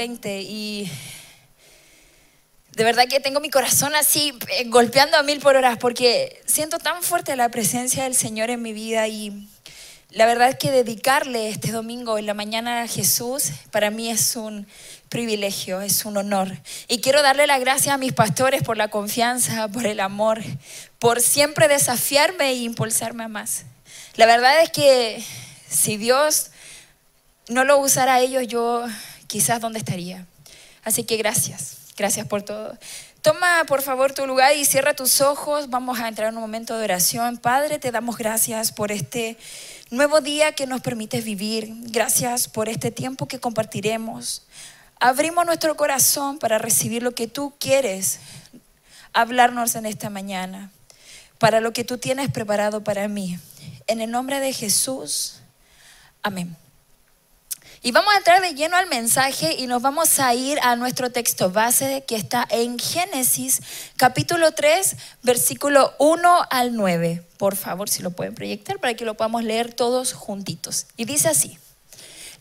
2020 y de verdad que tengo mi corazón así eh, golpeando a mil por horas porque siento tan fuerte la presencia del Señor en mi vida y la verdad es que dedicarle este domingo en la mañana a Jesús para mí es un privilegio, es un honor. Y quiero darle las gracias a mis pastores por la confianza, por el amor, por siempre desafiarme e impulsarme a más. La verdad es que si Dios no lo usara a ellos, yo quizás dónde estaría. Así que gracias, gracias por todo. Toma por favor tu lugar y cierra tus ojos. Vamos a entrar en un momento de oración. Padre, te damos gracias por este nuevo día que nos permites vivir. Gracias por este tiempo que compartiremos. Abrimos nuestro corazón para recibir lo que tú quieres hablarnos en esta mañana, para lo que tú tienes preparado para mí. En el nombre de Jesús, amén. Y vamos a entrar de lleno al mensaje y nos vamos a ir a nuestro texto base que está en Génesis capítulo 3, versículo 1 al 9. Por favor, si lo pueden proyectar para que lo podamos leer todos juntitos. Y dice así,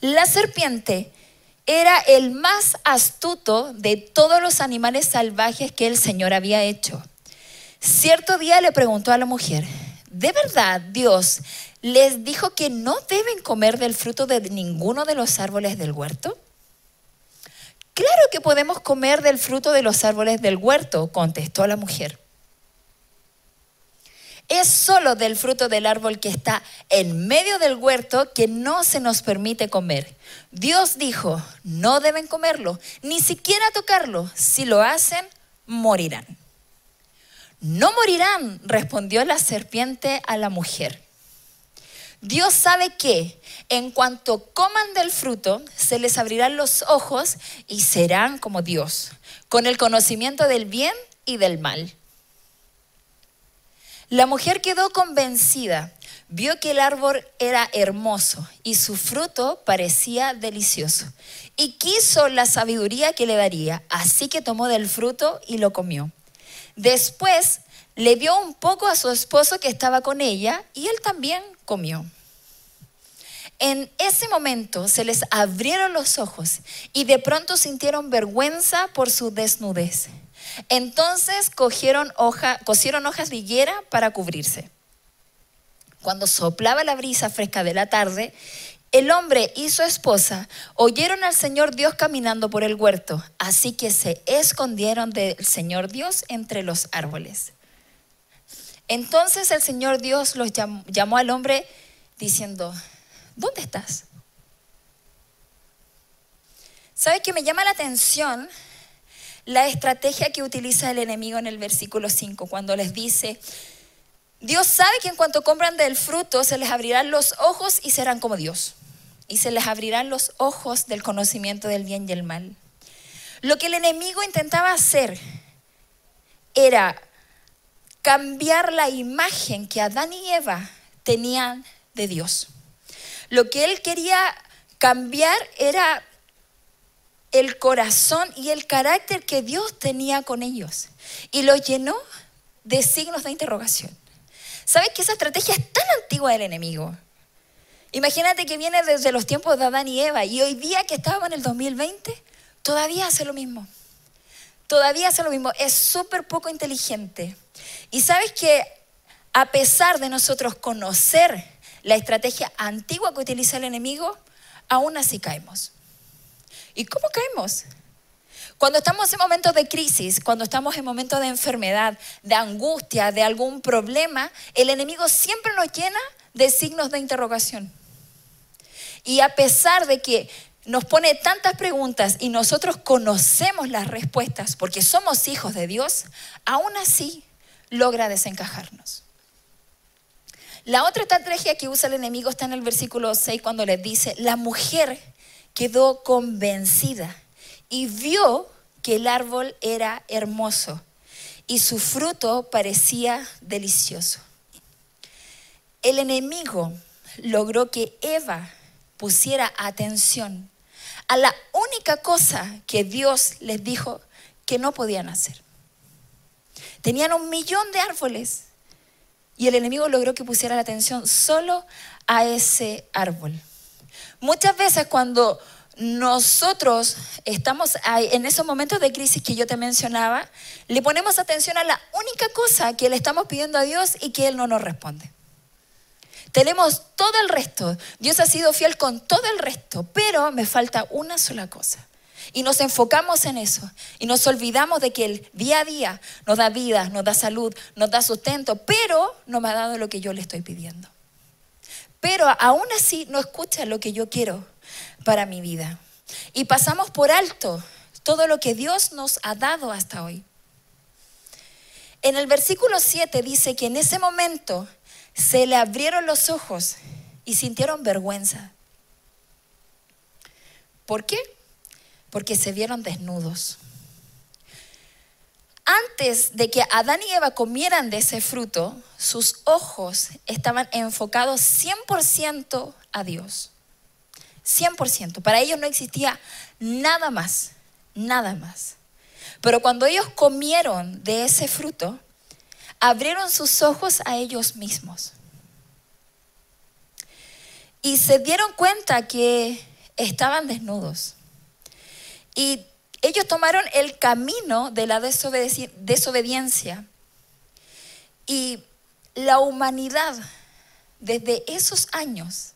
la serpiente era el más astuto de todos los animales salvajes que el Señor había hecho. Cierto día le preguntó a la mujer, ¿de verdad Dios les dijo que no deben comer del fruto de ninguno de los árboles del huerto? Claro que podemos comer del fruto de los árboles del huerto, contestó la mujer. Es solo del fruto del árbol que está en medio del huerto que no se nos permite comer. Dios dijo, no deben comerlo, ni siquiera tocarlo. Si lo hacen, morirán. No morirán, respondió la serpiente a la mujer. Dios sabe que en cuanto coman del fruto, se les abrirán los ojos y serán como Dios, con el conocimiento del bien y del mal. La mujer quedó convencida, vio que el árbol era hermoso y su fruto parecía delicioso, y quiso la sabiduría que le daría, así que tomó del fruto y lo comió. Después le dio un poco a su esposo que estaba con ella y él también comió. En ese momento se les abrieron los ojos y de pronto sintieron vergüenza por su desnudez. Entonces cogieron hoja, cosieron hojas de higuera para cubrirse. Cuando soplaba la brisa fresca de la tarde, el hombre y su esposa oyeron al Señor Dios caminando por el huerto, así que se escondieron del Señor Dios entre los árboles. Entonces el Señor Dios los llamó, al hombre diciendo, ¿dónde estás? ¿Sabe que me llama la atención la estrategia que utiliza el enemigo en el versículo 5 cuando les dice, Dios sabe que en cuanto compran del fruto se les abrirán los ojos y serán como Dios. Y se les abrirán los ojos del conocimiento del bien y el mal. Lo que el enemigo intentaba hacer era cambiar la imagen que Adán y Eva tenían de Dios. Lo que él quería cambiar era el corazón y el carácter que Dios tenía con ellos. Y lo llenó de signos de interrogación. ¿Sabes que esa estrategia es tan antigua del enemigo? Imagínate que viene desde los tiempos de Adán y Eva y hoy día que estamos en el 2020, todavía hace lo mismo. Todavía hace lo mismo. Es súper poco inteligente. Y sabes que a pesar de nosotros conocer la estrategia antigua que utiliza el enemigo, aún así caemos. ¿Y cómo caemos? Cuando estamos en momentos de crisis, cuando estamos en momentos de enfermedad, de angustia, de algún problema, el enemigo siempre nos llena de signos de interrogación. Y a pesar de que nos pone tantas preguntas y nosotros conocemos las respuestas porque somos hijos de Dios, aún así logra desencajarnos. La otra estrategia que usa el enemigo está en el versículo 6 cuando les dice, la mujer quedó convencida y vio que el árbol era hermoso y su fruto parecía delicioso. El enemigo logró que Eva pusiera atención a la única cosa que Dios les dijo que no podían hacer. Tenían un millón de árboles y el enemigo logró que pusiera la atención solo a ese árbol. Muchas veces cuando nosotros estamos en esos momentos de crisis que yo te mencionaba, le ponemos atención a la única cosa que le estamos pidiendo a Dios y que Él no nos responde. Tenemos todo el resto. Dios ha sido fiel con todo el resto, pero me falta una sola cosa. Y nos enfocamos en eso. Y nos olvidamos de que el día a día nos da vida, nos da salud, nos da sustento, pero no me ha dado lo que yo le estoy pidiendo. Pero aún así no escucha lo que yo quiero para mi vida. Y pasamos por alto todo lo que Dios nos ha dado hasta hoy. En el versículo 7 dice que en ese momento se le abrieron los ojos y sintieron vergüenza. ¿Por qué? Porque se vieron desnudos. Antes de que Adán y Eva comieran de ese fruto, sus ojos estaban enfocados 100% a Dios. 100%. Para ellos no existía nada más, nada más. Pero cuando ellos comieron de ese fruto, abrieron sus ojos a ellos mismos. Y se dieron cuenta que estaban desnudos. Y ellos tomaron el camino de la desobediencia. Y la humanidad, desde esos años,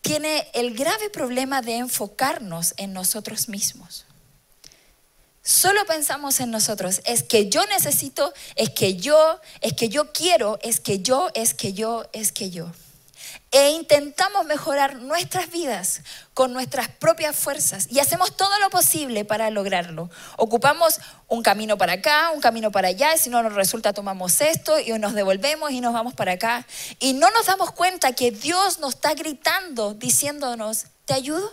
tiene el grave problema de enfocarnos en nosotros mismos. Solo pensamos en nosotros, es que yo necesito, es que yo, es que yo quiero, es que yo, es que yo, es que yo. E intentamos mejorar nuestras vidas con nuestras propias fuerzas y hacemos todo lo posible para lograrlo. Ocupamos un camino para acá, un camino para allá, y si no nos resulta tomamos esto y nos devolvemos y nos vamos para acá. Y no nos damos cuenta que Dios nos está gritando, diciéndonos, ¿te ayudo?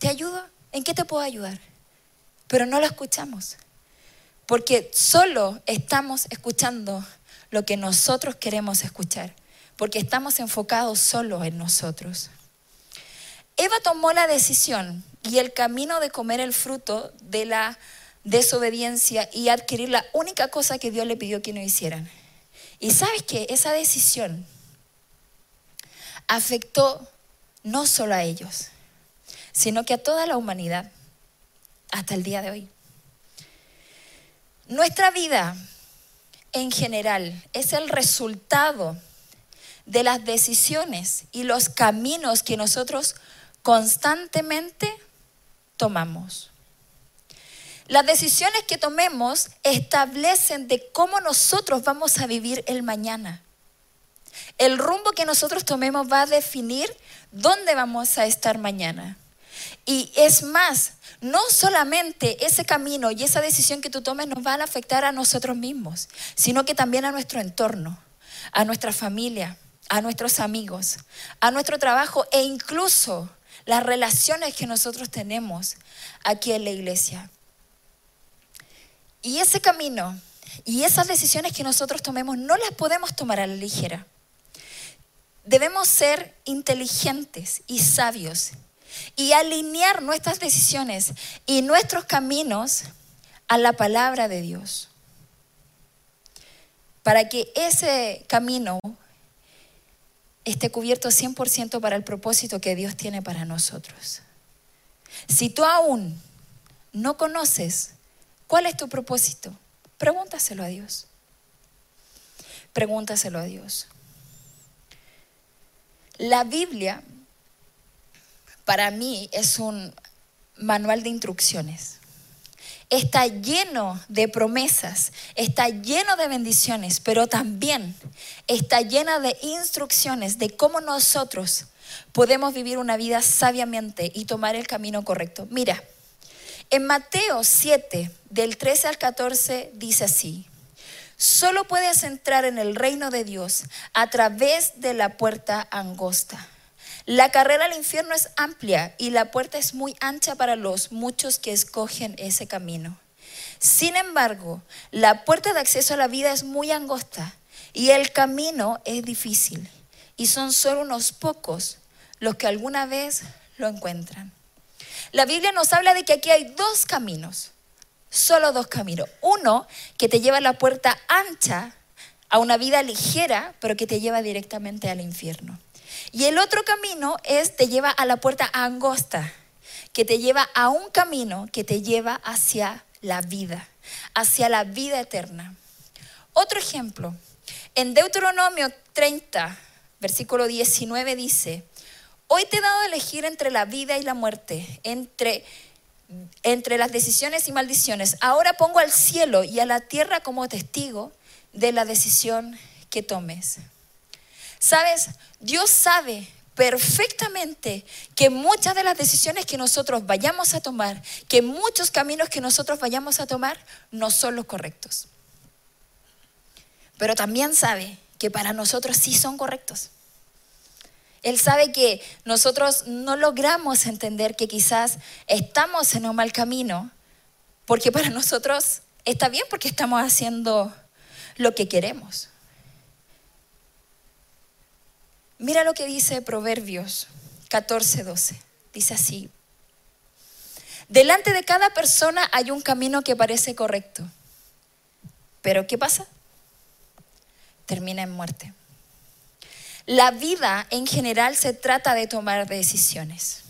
¿Te ayudo? ¿En qué te puedo ayudar? pero no lo escuchamos. Porque solo estamos escuchando lo que nosotros queremos escuchar, porque estamos enfocados solo en nosotros. Eva tomó la decisión y el camino de comer el fruto de la desobediencia y adquirir la única cosa que Dios le pidió que no hicieran. Y sabes que esa decisión afectó no solo a ellos, sino que a toda la humanidad hasta el día de hoy. Nuestra vida en general es el resultado de las decisiones y los caminos que nosotros constantemente tomamos. Las decisiones que tomemos establecen de cómo nosotros vamos a vivir el mañana. El rumbo que nosotros tomemos va a definir dónde vamos a estar mañana. Y es más, no solamente ese camino y esa decisión que tú tomes nos van a afectar a nosotros mismos, sino que también a nuestro entorno, a nuestra familia, a nuestros amigos, a nuestro trabajo e incluso las relaciones que nosotros tenemos aquí en la iglesia. Y ese camino y esas decisiones que nosotros tomemos no las podemos tomar a la ligera. Debemos ser inteligentes y sabios y alinear nuestras decisiones y nuestros caminos a la palabra de Dios. Para que ese camino esté cubierto 100% para el propósito que Dios tiene para nosotros. Si tú aún no conoces cuál es tu propósito, pregúntaselo a Dios. Pregúntaselo a Dios. La Biblia para mí es un manual de instrucciones. Está lleno de promesas, está lleno de bendiciones, pero también está llena de instrucciones de cómo nosotros podemos vivir una vida sabiamente y tomar el camino correcto. Mira, en Mateo 7, del 13 al 14, dice así, solo puedes entrar en el reino de Dios a través de la puerta angosta la carrera al infierno es amplia y la puerta es muy ancha para los muchos que escogen ese camino. Sin embargo, la puerta de acceso a la vida es muy angosta y el camino es difícil y son solo unos pocos los que alguna vez lo encuentran. La Biblia nos habla de que aquí hay dos caminos, solo dos caminos. Uno que te lleva a la puerta ancha, a una vida ligera, pero que te lleva directamente al infierno. Y el otro camino es, te lleva a la puerta angosta, que te lleva a un camino que te lleva hacia la vida, hacia la vida eterna. Otro ejemplo, en Deuteronomio 30, versículo 19 dice, hoy te he dado a elegir entre la vida y la muerte, entre, entre las decisiones y maldiciones. Ahora pongo al cielo y a la tierra como testigo de la decisión que tomes. Sabes, Dios sabe perfectamente que muchas de las decisiones que nosotros vayamos a tomar, que muchos caminos que nosotros vayamos a tomar, no son los correctos. Pero también sabe que para nosotros sí son correctos. Él sabe que nosotros no logramos entender que quizás estamos en un mal camino, porque para nosotros está bien porque estamos haciendo lo que queremos. Mira lo que dice Proverbios 14, 12. Dice así. Delante de cada persona hay un camino que parece correcto. Pero ¿qué pasa? Termina en muerte. La vida en general se trata de tomar decisiones.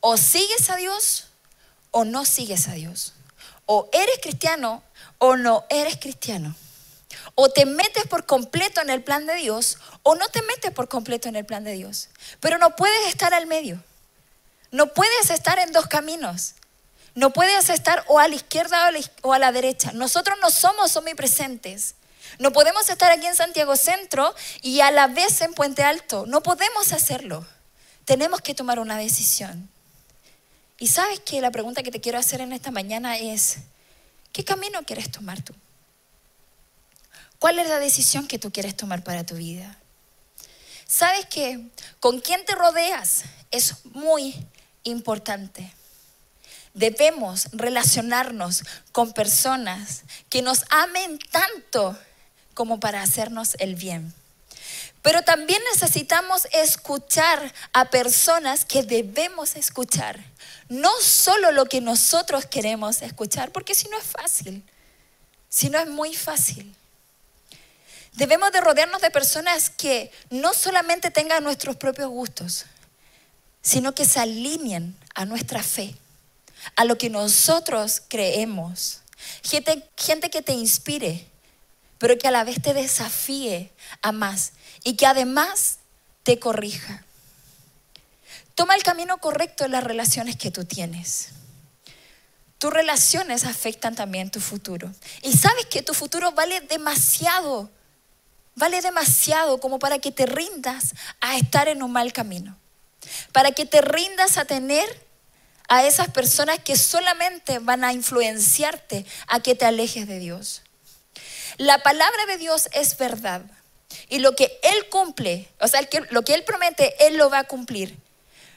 O sigues a Dios o no sigues a Dios. O eres cristiano o no eres cristiano. O te metes por completo en el plan de Dios o no te metes por completo en el plan de Dios. Pero no puedes estar al medio. No puedes estar en dos caminos. No puedes estar o a la izquierda o a la derecha. Nosotros no somos omnipresentes. No podemos estar aquí en Santiago Centro y a la vez en Puente Alto. No podemos hacerlo. Tenemos que tomar una decisión. Y sabes que la pregunta que te quiero hacer en esta mañana es, ¿qué camino quieres tomar tú? ¿Cuál es la decisión que tú quieres tomar para tu vida? ¿Sabes que con quién te rodeas es muy importante? Debemos relacionarnos con personas que nos amen tanto como para hacernos el bien. Pero también necesitamos escuchar a personas que debemos escuchar. No solo lo que nosotros queremos escuchar, porque si no es fácil, si no es muy fácil. Debemos de rodearnos de personas que no solamente tengan nuestros propios gustos, sino que se alineen a nuestra fe, a lo que nosotros creemos. Gente, gente que te inspire, pero que a la vez te desafíe a más y que además te corrija. Toma el camino correcto en las relaciones que tú tienes. Tus relaciones afectan también tu futuro. Y sabes que tu futuro vale demasiado vale demasiado como para que te rindas a estar en un mal camino. Para que te rindas a tener a esas personas que solamente van a influenciarte a que te alejes de Dios. La palabra de Dios es verdad. Y lo que Él cumple, o sea, lo que Él promete, Él lo va a cumplir.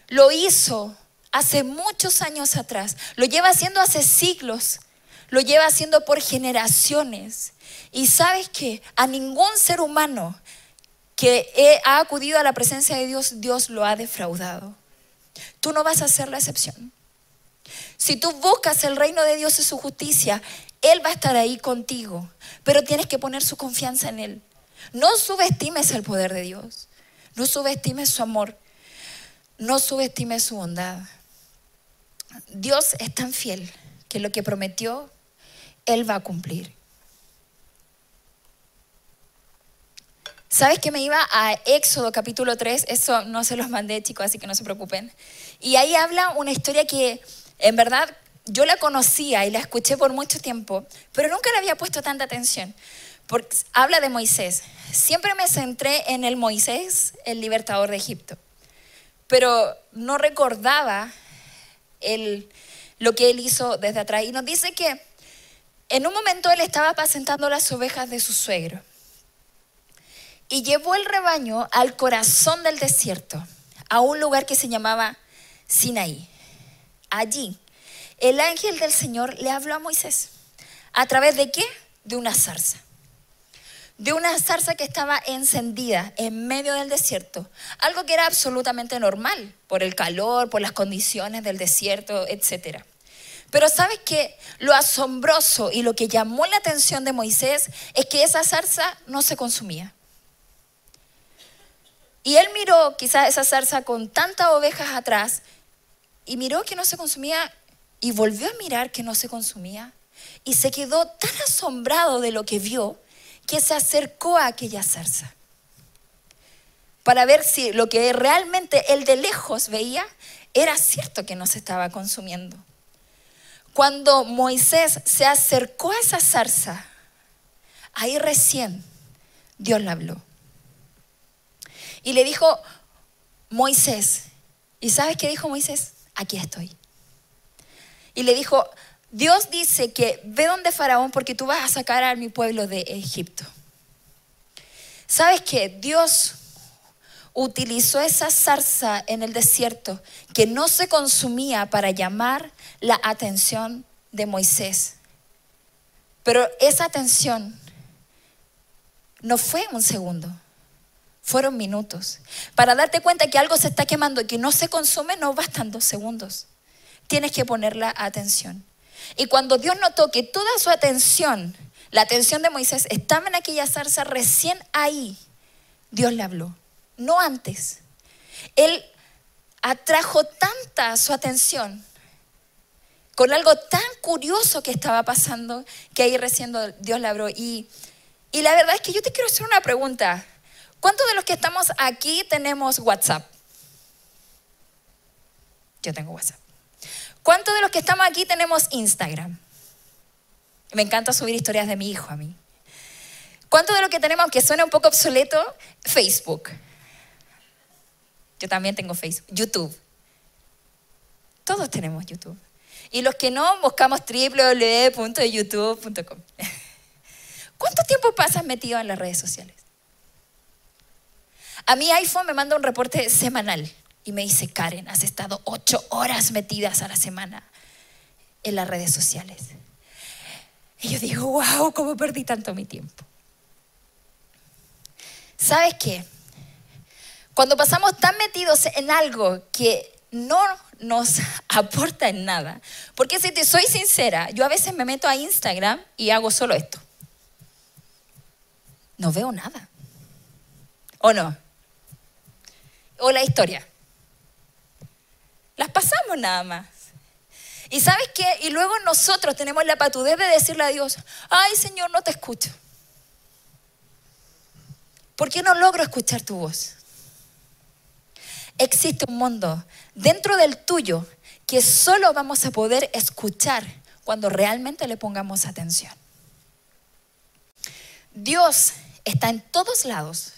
Lo hizo hace muchos años atrás. Lo lleva haciendo hace siglos. Lo lleva haciendo por generaciones. Y sabes que a ningún ser humano que ha acudido a la presencia de Dios, Dios lo ha defraudado. Tú no vas a ser la excepción. Si tú buscas el reino de Dios y su justicia, Él va a estar ahí contigo, pero tienes que poner su confianza en Él. No subestimes el poder de Dios, no subestimes su amor, no subestimes su bondad. Dios es tan fiel que lo que prometió, Él va a cumplir. ¿Sabes que me iba a Éxodo capítulo 3? Eso no se los mandé, chicos, así que no se preocupen. Y ahí habla una historia que en verdad yo la conocía y la escuché por mucho tiempo, pero nunca le había puesto tanta atención. Porque habla de Moisés. Siempre me centré en el Moisés, el libertador de Egipto. Pero no recordaba el, lo que él hizo desde atrás. Y nos dice que en un momento él estaba apacentando las ovejas de su suegro y llevó el rebaño al corazón del desierto, a un lugar que se llamaba Sinaí. Allí, el ángel del Señor le habló a Moisés. ¿A través de qué? De una zarza. de una zarza que estaba encendida en medio del desierto, algo que era absolutamente normal por el calor, por las condiciones del desierto, etc. Pero sabes que lo asombroso y lo que llamó la atención de Moisés es que esa zarza no se consumía. Y él miró quizás esa zarza con tantas ovejas atrás y miró que no se consumía y volvió a mirar que no se consumía y se quedó tan asombrado de lo que vio que se acercó a aquella zarza para ver si lo que realmente él de lejos veía era cierto que no se estaba consumiendo. Cuando Moisés se acercó a esa zarza, ahí recién Dios le habló. Y le dijo, Moisés, ¿y sabes qué dijo Moisés? Aquí estoy. Y le dijo, Dios dice que ve donde Faraón porque tú vas a sacar a mi pueblo de Egipto. ¿Sabes qué? Dios utilizó esa zarza en el desierto que no se consumía para llamar la atención de Moisés. Pero esa atención no fue un segundo, fueron minutos. Para darte cuenta que algo se está quemando y que no se consume, no bastan dos segundos. Tienes que poner la atención. Y cuando Dios notó que toda su atención, la atención de Moisés, estaba en aquella zarza, recién ahí Dios le habló, no antes. Él atrajo tanta su atención con algo tan curioso que estaba pasando que ahí recién Dios habló. Y, y la verdad es que yo te quiero hacer una pregunta. ¿Cuántos de los que estamos aquí tenemos WhatsApp? Yo tengo WhatsApp. ¿Cuántos de los que estamos aquí tenemos Instagram? Me encanta subir historias de mi hijo a mí. ¿Cuántos de los que tenemos, aunque suena un poco obsoleto, Facebook? Yo también tengo Facebook. YouTube. Todos tenemos YouTube. Y los que no, buscamos www.youtube.com. ¿Cuánto tiempo pasas metido en las redes sociales? A mi iPhone me manda un reporte semanal y me dice, Karen, has estado ocho horas metidas a la semana en las redes sociales. Y yo digo, wow, ¿cómo perdí tanto mi tiempo? ¿Sabes qué? Cuando pasamos tan metidos en algo que no nos aporta en nada, porque si te soy sincera, yo a veces me meto a Instagram y hago solo esto. No veo nada. ¿O no? O la historia. Las pasamos nada más. ¿Y sabes qué? Y luego nosotros tenemos la patudez de decirle a Dios, ay Señor, no te escucho. ¿Por qué no logro escuchar tu voz? Existe un mundo dentro del tuyo que solo vamos a poder escuchar cuando realmente le pongamos atención. Dios está en todos lados,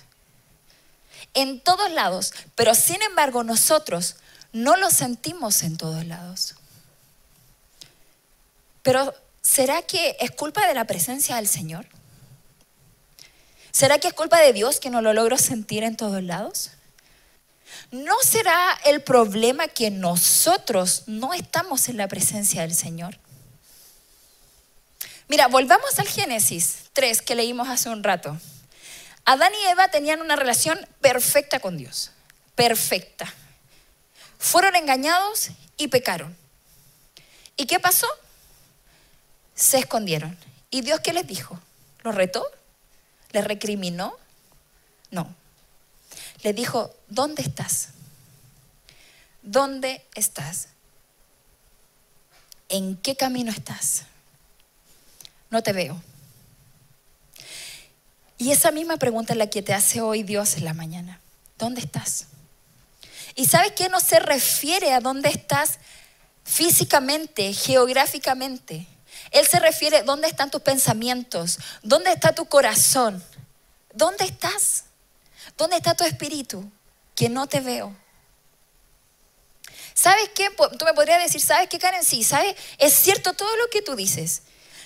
en todos lados, pero sin embargo nosotros no lo sentimos en todos lados. Pero ¿será que es culpa de la presencia del Señor? ¿Será que es culpa de Dios que no lo logro sentir en todos lados? ¿No será el problema que nosotros no estamos en la presencia del Señor? Mira, volvamos al Génesis 3 que leímos hace un rato. Adán y Eva tenían una relación perfecta con Dios, perfecta fueron engañados y pecaron. ¿Y qué pasó? Se escondieron. ¿Y Dios qué les dijo? ¿Los retó? ¿Les recriminó? No. Le dijo, ¿dónde estás? ¿Dónde estás? ¿En qué camino estás? No te veo. Y esa misma pregunta es la que te hace hoy Dios en la mañana. ¿Dónde estás? ¿Y sabes qué no se refiere a dónde estás físicamente, geográficamente? Él se refiere a dónde están tus pensamientos, dónde está tu corazón, dónde estás, dónde está tu espíritu, que no te veo. ¿Sabes qué? Tú me podrías decir, ¿sabes qué, Karen? Sí, ¿sabes? Es cierto todo lo que tú dices.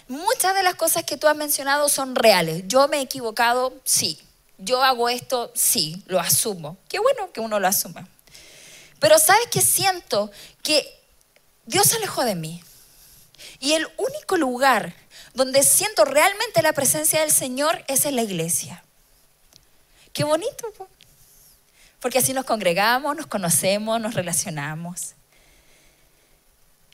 Muchas de las cosas que tú has mencionado son reales. Yo me he equivocado, sí. Yo hago esto, sí, lo asumo. Qué bueno que uno lo asuma. Pero sabes que siento que Dios se alejó de mí. Y el único lugar donde siento realmente la presencia del Señor es en la iglesia. Qué bonito, porque así nos congregamos, nos conocemos, nos relacionamos.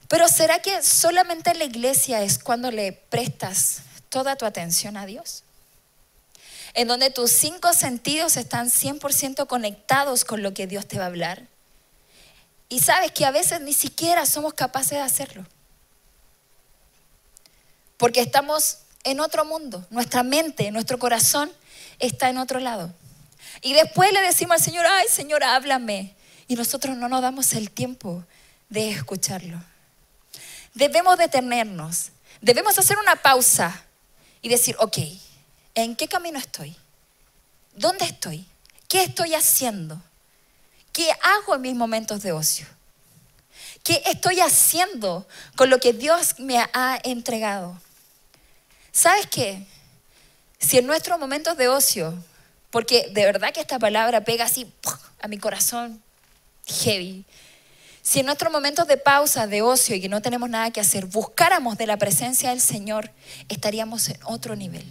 Pero ¿será que solamente en la iglesia es cuando le prestas toda tu atención a Dios? En donde tus cinco sentidos están 100% conectados con lo que Dios te va a hablar. Y sabes que a veces ni siquiera somos capaces de hacerlo. Porque estamos en otro mundo. Nuestra mente, nuestro corazón está en otro lado. Y después le decimos al Señor, ay Señor, háblame. Y nosotros no nos damos el tiempo de escucharlo. Debemos detenernos, debemos hacer una pausa y decir, ok, ¿en qué camino estoy? ¿Dónde estoy? ¿Qué estoy haciendo? ¿Qué hago en mis momentos de ocio? ¿Qué estoy haciendo con lo que Dios me ha entregado? ¿Sabes qué? Si en nuestros momentos de ocio, porque de verdad que esta palabra pega así a mi corazón heavy, si en nuestros momentos de pausa, de ocio y que no tenemos nada que hacer, buscáramos de la presencia del Señor, estaríamos en otro nivel.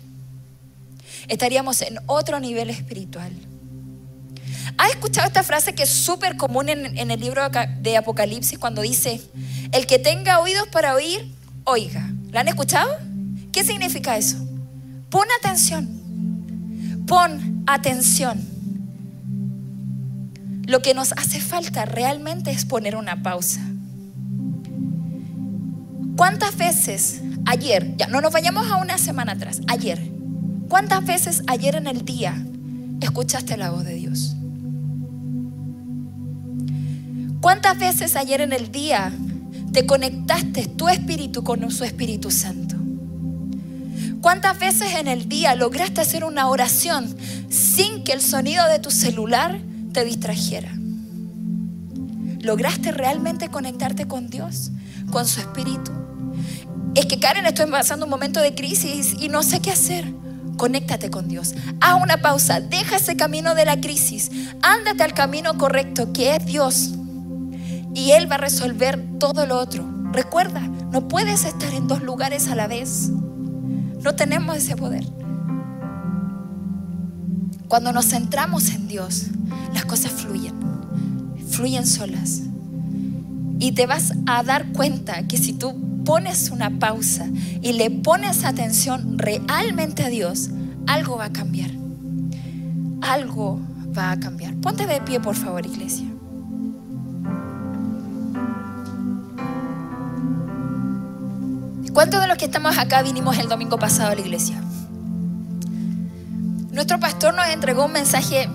Estaríamos en otro nivel espiritual. ¿Has escuchado esta frase que es súper común en, el libro de Apocalipsis cuando dice, el que tenga oídos para oír, oiga? ¿La han escuchado? ¿Qué significa eso? Pon atención. Pon atención. Lo que nos hace falta realmente es poner una pausa. ¿Cuántas veces ayer, ya no nos vayamos a una semana atrás, ayer, cuántas veces ayer en el día escuchaste la voz de Dios? ¿Cuántas veces ayer en el día te conectaste tu espíritu con su Espíritu Santo? ¿Cuántas veces en el día lograste hacer una oración sin que el sonido de tu celular te distrajera? ¿Lograste realmente conectarte con Dios, con su Espíritu? Es que Karen, estoy pasando un momento de crisis y no sé qué hacer. Conéctate con Dios. Haz una pausa. Deja ese camino de la crisis. Ándate al camino correcto, que es Dios y Él va a resolver todo lo otro. Recuerda, no puedes estar en dos lugares a la vez. No tenemos ese poder. Cuando nos centramos en Dios, las cosas fluyen, fluyen solas. Y te vas a dar cuenta que si tú pones una pausa y le pones atención realmente a Dios, algo va a cambiar. Algo va a cambiar. Ponte de pie, por favor, iglesia. ¿Cuántos de los que estamos acá vinimos el domingo pasado a la iglesia? Nuestro pastor nos entregó un mensaje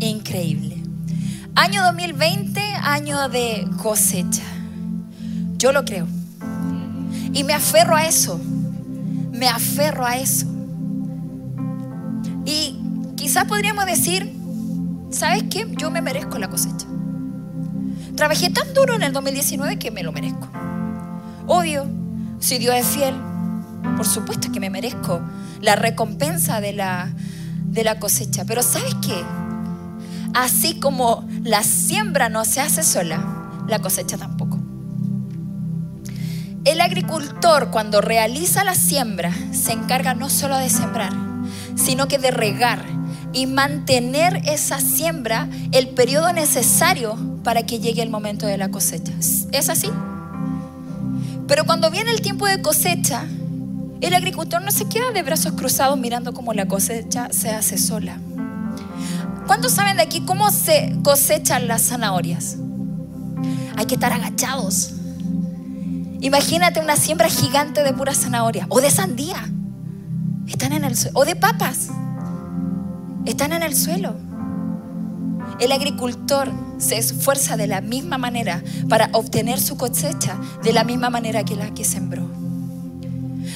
increíble. Año 2020, año de cosecha. Yo lo creo. Y me aferro a eso. Me aferro a eso. Y quizás podríamos decir, ¿sabes qué? Yo me merezco la cosecha. Trabajé tan duro en el 2019 que me lo merezco. Obvio, si Dios es fiel, por supuesto que me merezco la recompensa de la, de la cosecha. Pero ¿sabes qué? Así como la siembra no se hace sola, la cosecha tampoco. El agricultor cuando realiza la siembra se encarga no solo de sembrar, sino que de regar y mantener esa siembra el periodo necesario para que llegue el momento de la cosecha. ¿Es así? Pero cuando viene el tiempo de cosecha, el agricultor no se queda de brazos cruzados mirando cómo la cosecha se hace sola. ¿Cuántos saben de aquí cómo se cosechan las zanahorias? Hay que estar agachados. Imagínate una siembra gigante de pura zanahoria o de sandía. Están en el. O de papas. Están en el suelo. El agricultor se esfuerza de la misma manera para obtener su cosecha de la misma manera que la que sembró.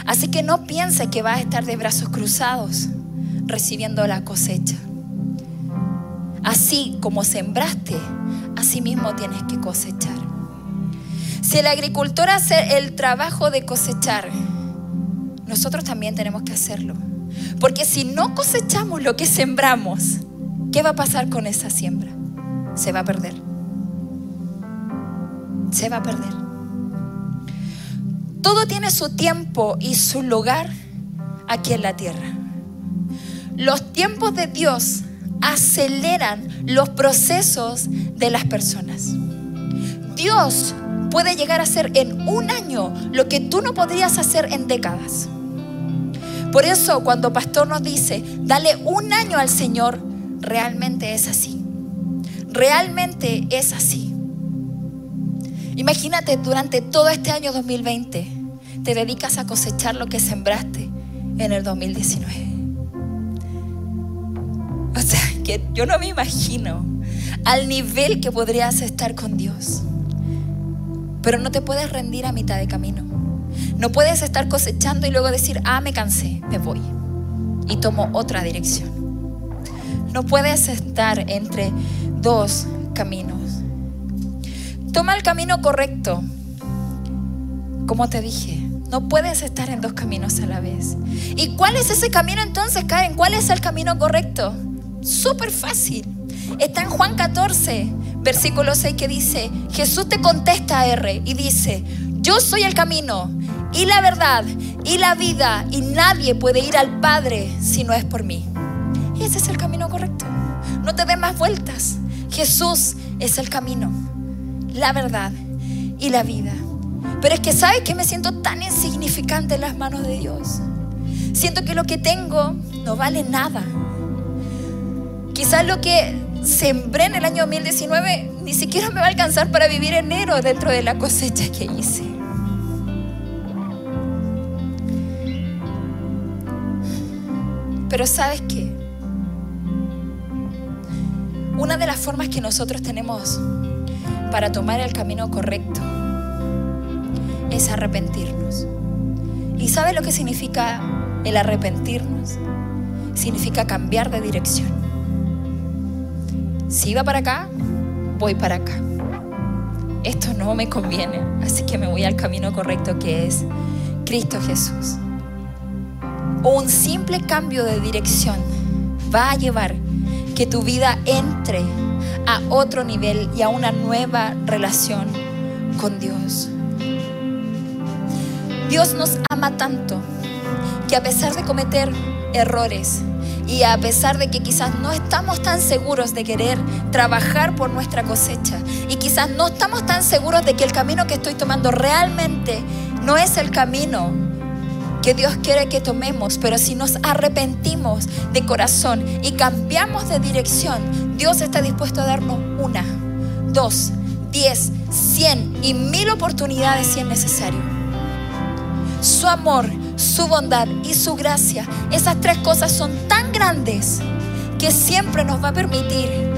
Así que no piense que va a estar de brazos cruzados recibiendo la cosecha. Así como sembraste, así mismo tienes que cosechar. Si el agricultor hace el trabajo de cosechar, nosotros también tenemos que hacerlo. Porque si no cosechamos lo que sembramos, ¿qué va a pasar con esa siembra? Se va a perder. Se va a perder. Todo tiene su tiempo y su lugar aquí en la tierra. Los tiempos de Dios aceleran los procesos de las personas. Dios puede llegar a hacer en un año lo que tú no podrías hacer en décadas. Por eso cuando pastor nos dice, dale un año al Señor, realmente es así. Realmente es así. Imagínate, durante todo este año 2020, te dedicas a cosechar lo que sembraste en el 2019. O sea, que yo no me imagino al nivel que podrías estar con Dios. Pero no te puedes rendir a mitad de camino. No puedes estar cosechando y luego decir, ah, me cansé, me voy. Y tomo otra dirección. No puedes estar entre dos caminos. Toma el camino correcto. Como te dije, no puedes estar en dos caminos a la vez. ¿Y cuál es ese camino entonces, Karen? ¿Cuál es el camino correcto? Súper fácil. Está en Juan 14, versículo 6 que dice, Jesús te contesta a R y dice, yo soy el camino y la verdad y la vida y nadie puede ir al Padre si no es por mí. Ese es el camino correcto. No te des más vueltas. Jesús es el camino, la verdad y la vida. Pero es que sabes que me siento tan insignificante en las manos de Dios. Siento que lo que tengo no vale nada. Quizás lo que sembré en el año 2019 ni siquiera me va a alcanzar para vivir enero dentro de la cosecha que hice. Pero sabes qué? Una de las formas que nosotros tenemos para tomar el camino correcto es arrepentirnos. ¿Y sabes lo que significa el arrepentirnos? Significa cambiar de dirección. Si iba para acá, voy para acá. Esto no me conviene, así que me voy al camino correcto que es Cristo Jesús. Un simple cambio de dirección va a llevar que tu vida entre a otro nivel y a una nueva relación con Dios. Dios nos ama tanto que a pesar de cometer errores, y a pesar de que quizás no estamos tan seguros de querer trabajar por nuestra cosecha y quizás no estamos tan seguros de que el camino que estoy tomando realmente no es el camino que Dios quiere que tomemos, pero si nos arrepentimos de corazón y cambiamos de dirección, Dios está dispuesto a darnos una, dos, diez, cien y mil oportunidades si es necesario su amor, su bondad y su gracia. Esas tres cosas son tan grandes que siempre nos va a permitir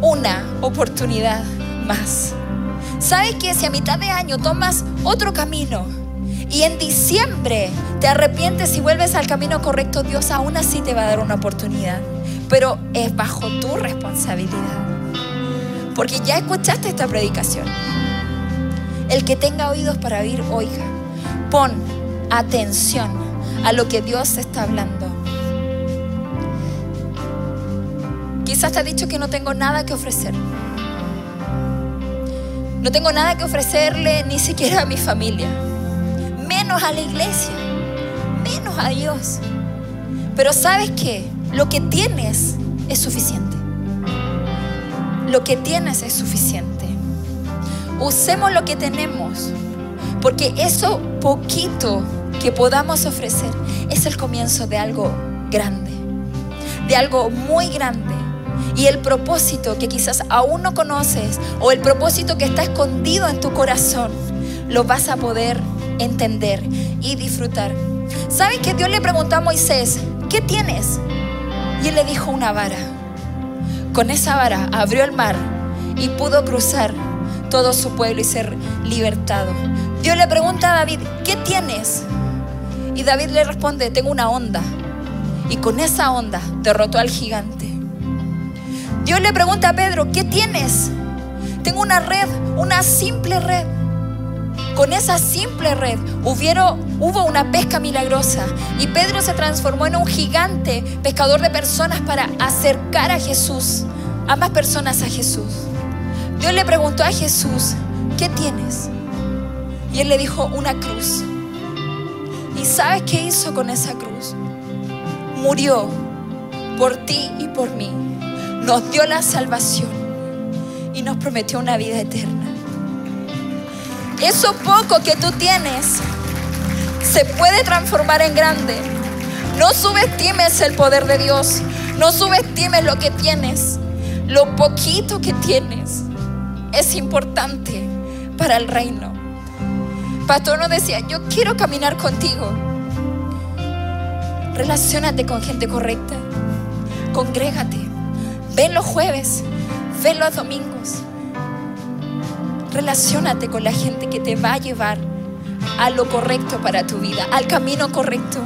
una oportunidad más. ¿Sabes que si a mitad de año tomas otro camino y en diciembre te arrepientes y vuelves al camino correcto, Dios aún así te va a dar una oportunidad? Pero es bajo tu responsabilidad. Porque ya escuchaste esta predicación. El que tenga oídos para oír, oiga. Pon atención a lo que Dios está hablando. Quizás te ha dicho que no tengo nada que ofrecer. No tengo nada que ofrecerle ni siquiera a mi familia. Menos a la iglesia. Menos a Dios. Pero sabes que lo que tienes es suficiente. Lo que tienes es suficiente. Usemos lo que tenemos porque eso poquito que podamos ofrecer es el comienzo de algo grande, de algo muy grande. Y el propósito que quizás aún no conoces o el propósito que está escondido en tu corazón, lo vas a poder entender y disfrutar. ¿Saben que Dios le preguntó a Moisés, ¿qué tienes? Y él le dijo una vara. Con esa vara abrió el mar y pudo cruzar todo su pueblo y ser libertado. Dios le pregunta a David, ¿qué tienes? Y David le responde, tengo una onda. Y con esa onda derrotó al gigante. Dios le pregunta a Pedro, ¿qué tienes? Tengo una red, una simple red. Con esa simple red hubo una pesca milagrosa y Pedro se transformó en un gigante pescador de personas para acercar a Jesús, a más personas a Jesús. Dios le preguntó a Jesús, ¿qué tienes? Y él le dijo, una cruz. ¿Y sabes qué hizo con esa cruz? Murió por ti y por mí. Nos dio la salvación y nos prometió una vida eterna. Eso poco que tú tienes se puede transformar en grande. No subestimes el poder de Dios. No subestimes lo que tienes. Lo poquito que tienes es importante para el reino. Pastor nos decía, yo quiero caminar contigo. Relaciónate con gente correcta. Congrégate. Ven los jueves. Ven los domingos. Relaciónate con la gente que te va a llevar a lo correcto para tu vida, al camino correcto.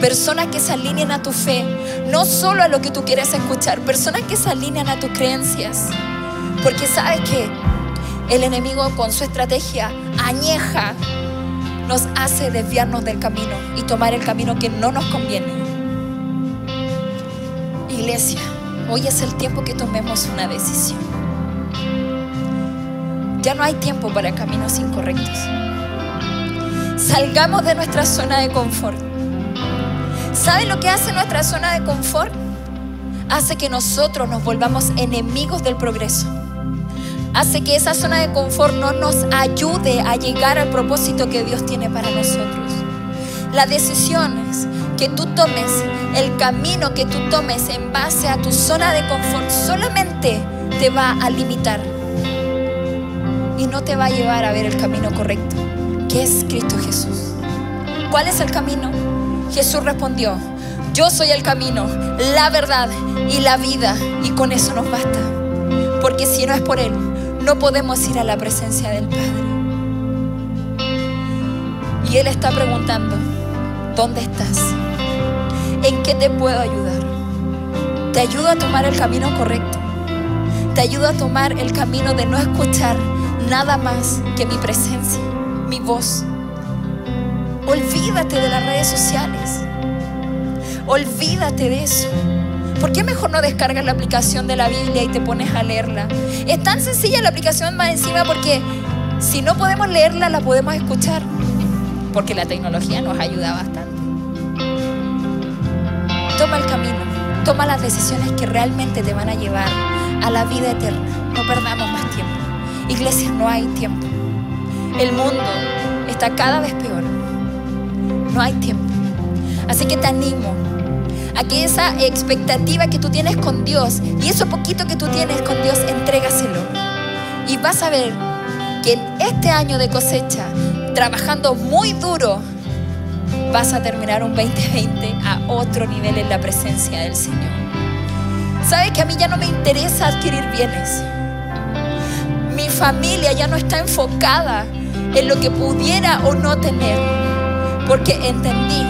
Personas que se alinean a tu fe, no solo a lo que tú quieres escuchar, personas que se alinean a tus creencias. Porque sabes que el enemigo con su estrategia añeja nos hace desviarnos del camino y tomar el camino que no nos conviene. Iglesia, hoy es el tiempo que tomemos una decisión. Ya no hay tiempo para caminos incorrectos. Salgamos de nuestra zona de confort. ¿Saben lo que hace nuestra zona de confort? Hace que nosotros nos volvamos enemigos del progreso. Hace que esa zona de confort no nos ayude a llegar al propósito que Dios tiene para nosotros. Las decisiones que tú tomes, el camino que tú tomes en base a tu zona de confort solamente te va a limitar y no te va a llevar a ver el camino correcto, que es Cristo Jesús. ¿Cuál es el camino? Jesús respondió, yo soy el camino, la verdad y la vida, y con eso nos basta. Porque si no es por Él, no podemos ir a la presencia del Padre. Y Él está preguntando, ¿dónde estás? ¿En qué te puedo ayudar? Te ayudo a tomar el camino correcto. Te ayudo a tomar el camino de no escuchar nada más que mi presencia, mi voz. Olvídate de las redes sociales. Olvídate de eso. ¿Por qué mejor no descargas la aplicación de la Biblia y te pones a leerla? Es tan sencilla la aplicación más encima porque si no podemos leerla, la podemos escuchar. Porque la tecnología nos ayuda bastante. Toma el camino, toma las decisiones que realmente te van a llevar a la vida eterna. No perdamos más tiempo. Iglesia, no hay tiempo. El mundo está cada vez peor. No hay tiempo. Así que te animo a que esa expectativa que tú tienes con Dios y eso poquito que tú tienes con Dios, entrégaselo. Y vas a ver que en este año de cosecha, trabajando muy duro, vas a terminar un 2020 a otro nivel en la presencia del Señor. ¿Sabes que a mí ya no me interesa adquirir bienes? Mi familia ya no está enfocada en lo que pudiera o no tener, porque entendí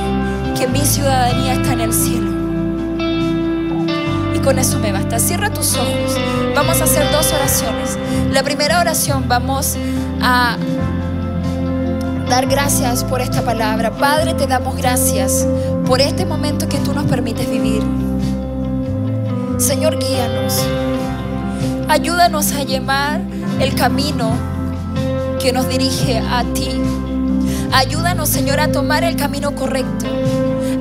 que mi ciudadanía está en el cielo. Y con eso me basta. Cierra tus ojos. Vamos a hacer dos oraciones. La primera oración vamos a dar gracias por esta palabra. Padre, te damos gracias por este momento que tú nos permites vivir. Señor, guíanos. Ayúdanos a llevar el camino que nos dirige a ti. Ayúdanos, Señor, a tomar el camino correcto.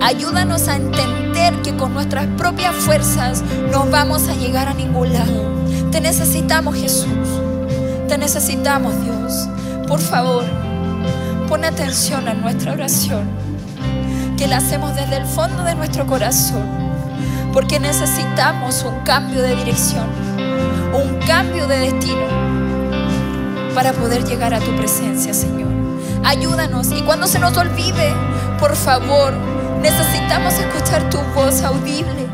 Ayúdanos a entender que con nuestras propias fuerzas no vamos a llegar a ningún lado. Te necesitamos, Jesús. Te necesitamos, Dios. Por favor, pon atención a nuestra oración, que la hacemos desde el fondo de nuestro corazón, porque necesitamos un cambio de dirección, un cambio de destino para poder llegar a tu presencia, Señor. Ayúdanos y cuando se nos olvide, por favor, necesitamos escuchar tu voz audible,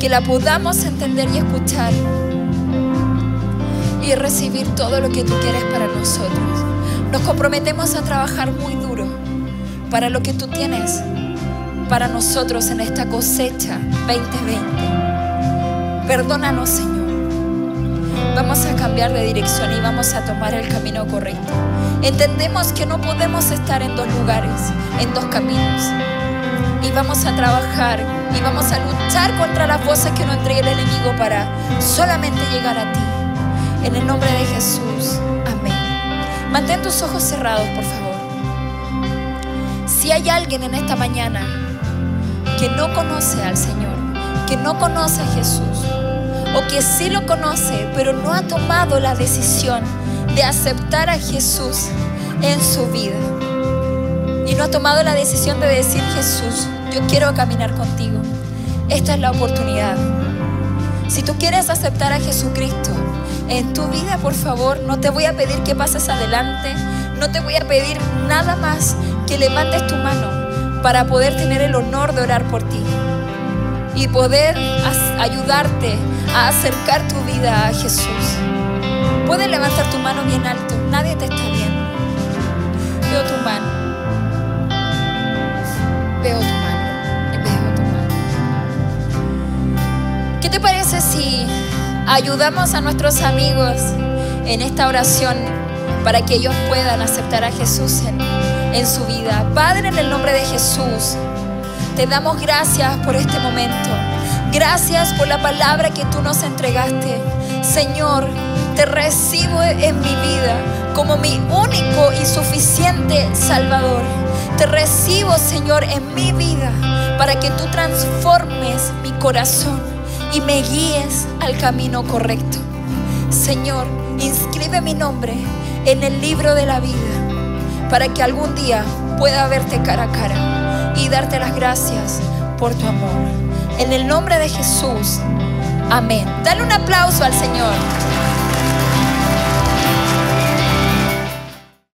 que la podamos entender y escuchar y recibir todo lo que tú quieres para nosotros. Nos comprometemos a trabajar muy duro para lo que tú tienes para nosotros en esta cosecha 2020. Perdónanos, Señor. Vamos a cambiar de dirección y vamos a tomar el camino correcto. Entendemos que no podemos estar en dos lugares, en dos caminos. Y vamos a trabajar y vamos a luchar contra las voces que nos entregue el enemigo para solamente llegar a ti. En el nombre de Jesús. Amén. Mantén tus ojos cerrados, por favor. Si hay alguien en esta mañana que no conoce al Señor, que no conoce a Jesús, o que sí lo conoce, pero no ha tomado la decisión de aceptar a Jesús en su vida, y no ha tomado la decisión de decir, Jesús, yo quiero caminar contigo, esta es la oportunidad. Si tú quieres aceptar a Jesucristo en tu vida, por favor, no te voy a pedir que pases adelante, no te voy a pedir nada más que levantes tu mano para poder tener el honor de orar por ti y poder ayudarte a acercar tu vida a Jesús. Puedes levantar tu mano bien alto, nadie te está viendo. Veo tu mano. Veo tu mano. Veo tu mano. ¿Qué te parece si ayudamos a nuestros amigos en esta oración para que ellos puedan aceptar a Jesús en, en su vida? Padre, en el nombre de Jesús, te damos gracias por este momento. Gracias por la palabra que tú nos entregaste. Señor, te recibo en mi vida como mi único y suficiente Salvador. Te recibo, Señor, en mi vida para que tú transformes mi corazón y me guíes al camino correcto. Señor, inscribe mi nombre en el libro de la vida para que algún día pueda verte cara a cara y darte las gracias por tu amor. En el nombre de Jesús. Amén. Dale un aplauso al Señor.